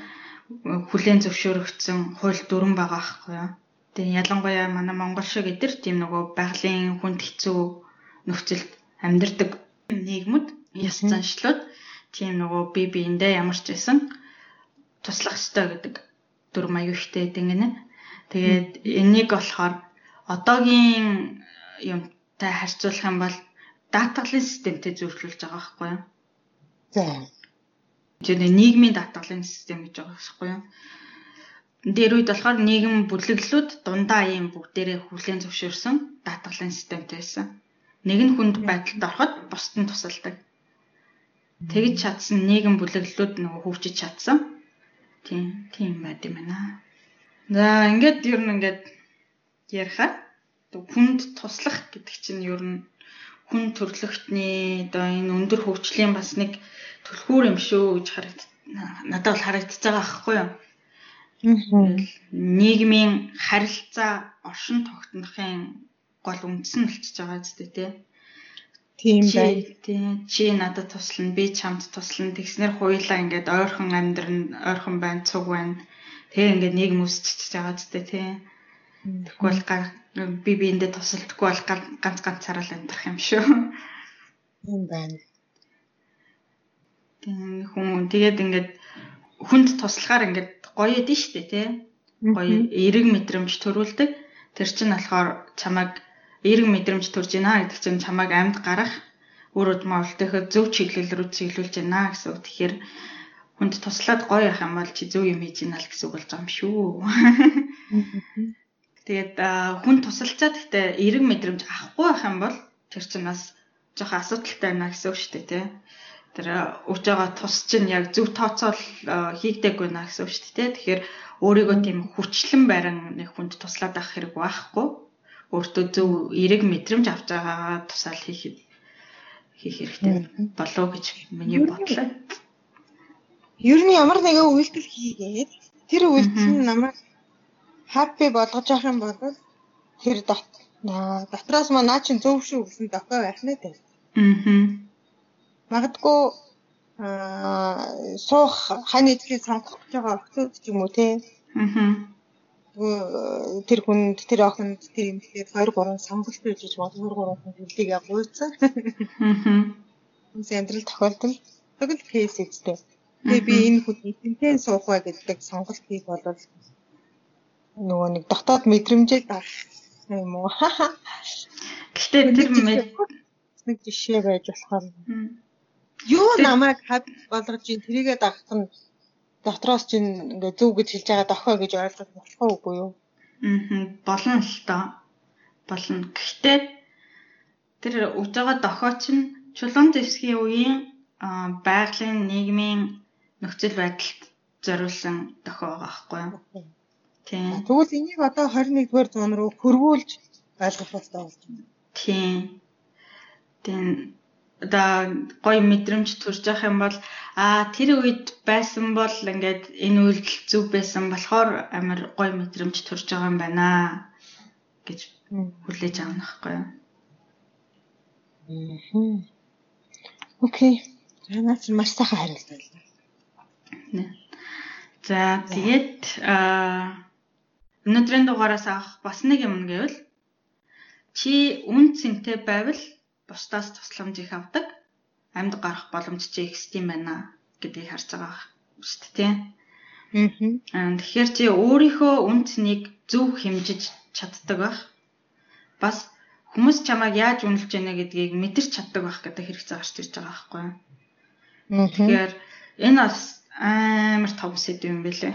хүлээн зөвшөөрөгдсөн хууль дүрэн байгаа байхгүй юу. Тэгээ ялангуяа манай монгол шиг эдэр тийм нөгөө байгалийн хүнд хэцүү нөхцөлд амьдардаг нийгмүүд яс заншлууд тийм нөгөө би биэндээ ямар ч байсан туслах ёстой гэдэг дүр маяг ихтэй ингэнэ. Тэгээд энийг болохоор одоогийн юмтай харьцуулах юм бол даатгалын системтэй зөвлөлж байгаа байхгүй юу? За. Жишээ нь нийгмийн даатгалын систем гэж байгаа байхгүй юу? Дээр үед болохоор нийгэм бүлэглэлүүд дундаа ийм бүгдээрээ хүлээн зөвшөөрсөн даатгалын системтэй байсан. Нэг нь хүнд байдалд ороход бусд нь тусалдаг тэгж чадсан нийгэм бүлэглэлүүд нөгөө хөгжиж чадсан. Тийм, тийм байд юм байна. За, ингээд ер нь ингээд ярихаар хүнд туслах гэдэг чинь ер нь хүн төрлөختний одоо энэ өндөр хөгжлийн бас нэг түлхүүр юм шүү гэж харагд надад бол харагдаж байгаа аахгүй юу. Нийгмийн харилцаа оршин тогтнохын гол үндэс нь болчихж байгаа зү тэ. Тийм бай. Чи надад туслана, би чамд туслана. Тэгснэр хуйлаа ингээд ойрхон амьдрын, ойрхон байна, цуг байна. Тэгээ ингээд нийгэм үсчихэж байгаа зү тий. Тэгэхгүй бол би биэндээ тусалдаггүй бол ганц ганцаараа л амьдрах юм шүү. Тийм байна. Хүн тэгээд ингээд хүнд туслахаар ингээд гоё эдэн штэ тий. Гоё эерэг мэдрэмж төрүүлдэг. Тэр чинь болохоор чамайг эерэг мэдрэмж төрж байна гэдэг чинь чамайг амьд гарах үр удмаа үлдэхэд зөв чиглэл рүү чиглүүлж байна гэсэн үг. Тэгэхээр хүнд туслаад гоё явах юм бол чи зөв юм хийж ийна л гэсэн үг болж байгаа юм шүү. Тэгээд хүн тусалцаад гэхдээ эерэг мэдрэмж авахгүй байх юм бол тэр чинь бас жоохон асуудалтай байна гэсэн үг шүү дээ тий. Тэр өгж байгаа тус чинь яг зөв тооцоол хийгдэггүй наа гэсэн үг шүү дээ. Тэгэхээр өөрийгөө тийм хүчлэн барин нэг хүнд туслаад авах хэрэг байхгүй өөртөө зөв эерэг мэдрэмж авч байгаа тусаал хийхэд хийх хэрэгтэй болов гэж миний бодлоо. Ер нь ямар нэгэн үйлдэл хийгээд тэр үйлдэл нь намайг хаппи болгож авах юм бол тэр дотроос маа наа чин зөв шүү гэсэн дохой байх нэ тэ. Аа. Магадгүй аа суух хань эдгийг сонгох гэж байгаа охтууд ч юм уу те. Аа тэр хүнд тэр охинд тэр юм тэгээд 2 3 сонголт хийж бол 2 3 хүн хөлийг гуйцсан. Аа. Үнс амьдрал тохиолдол тэгэл кейс эзтэй. Тэгээ би энэ хүн эзэнтэй суух бай гэдэг сонголт хийх бол нөгөө нэг дотоод мэдрэмжээ дах юм уу. Гэхдээ тэр нэг жишээ байж болохоор юу намайг хад болгож ин тэрийгэ дагах нь дотроос чинь ингээ зөв гэж хэлж байгаа дохой гэж ойлгох болохгүй үгүй юу? Аа болно л доо. Болно. Гэхдээ тэр өгж байгаа дохой чинь чулуун зэвсгийн үеийн байгалийн нийгмийн нөхцөл байдалд зориулсан дохой байгаа байхгүй юу? Тийм. Тэгвэл энийг одоо 21-р зуун руу хөрвүүлж ойлгох хэрэгтэй болж байна. Тийм. Тийм одоо гоё мэдрэмж төрж явах юм бол а тэр үед байсан бол ингээд энэ үйлдэл зөв байсан болохоор амар гоё мэдрэмж төрж байгаа юм байна гэж хүлээж авах нөхгүй юу. Окей. Танаас маш сайхан хариулт байлаа. За тэгээд аа өнөөдрийн дугаараас авах бас нэг юм гэвэл чи үн цэнтэй байвал бусдаас тусламж их авдаг амьд гарах боломж чи ихс юм байна гэдгийг харж байгаа шүү дээ тийм. Аа. Тэгэхээр чи өөрийнхөө үн цэнийг зөв хэмжиж чаддаг байх. Бас хүмүүс чамайг яаж үнэлж байна гэдгийг мэдэрч чаддаг байх гэдэг хэрэг заагч ирж байгаа байхгүй юу. Тэгэхээр энэ бас амар том сэдв юм бэлээ.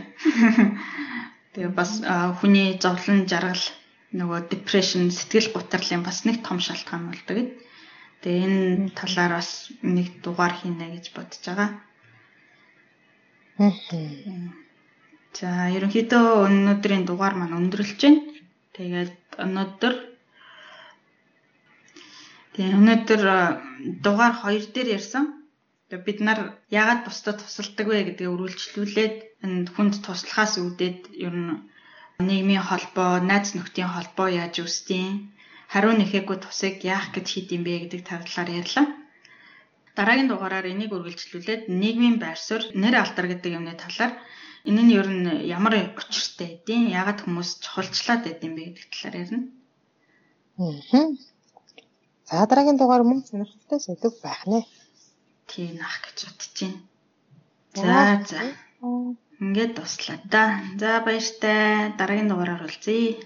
Тэгээ бас хүний зовлон жаргал нөгөө depression сэтгэл гутралын бас нэг том шалтгаан болдог гэд. Тэгээ энэ талаар бас нэг дугаар хийнэ гэж бодож байгаа. За ерөнхийдөө өнөөдрийн дугаар маань өндөрлж байна. Тэгээд өнөөдөр Тэгээ өнөөдөр дугаар 2 дээр ярьсан. Тэгээ бид нар яагаад бусдад тусалдаг вэ гэдгээ өргөлжлүүлээд энэ хүнд туслахаас үүдээд ер нь нийгмийн холбоо, найз нөхдийн холбоо яаж үүсдیں۔ хариу нэхээгүй тусыг яах гэж хийд юм бэ гэдэг тавдлаар ярьлаа. Дараагийн дугаараар энийг үргэлжлүүлээд нийгмийн байр суурь, нэр алдар гэдэг юмны талаар энэ нь ер нь ямар учиртай эдийн ягаад хүмүүс чухалчлаад байд юм бэ гэдэг талаар ярина. Аа. За дараагийн дугаар мөн сонирхолтой сэдв байх нэ. Тийм ах гэж бодож байна. За за. Ингээд дуслаа да. За баяртай. Дараагийн дугаараар уулзъя.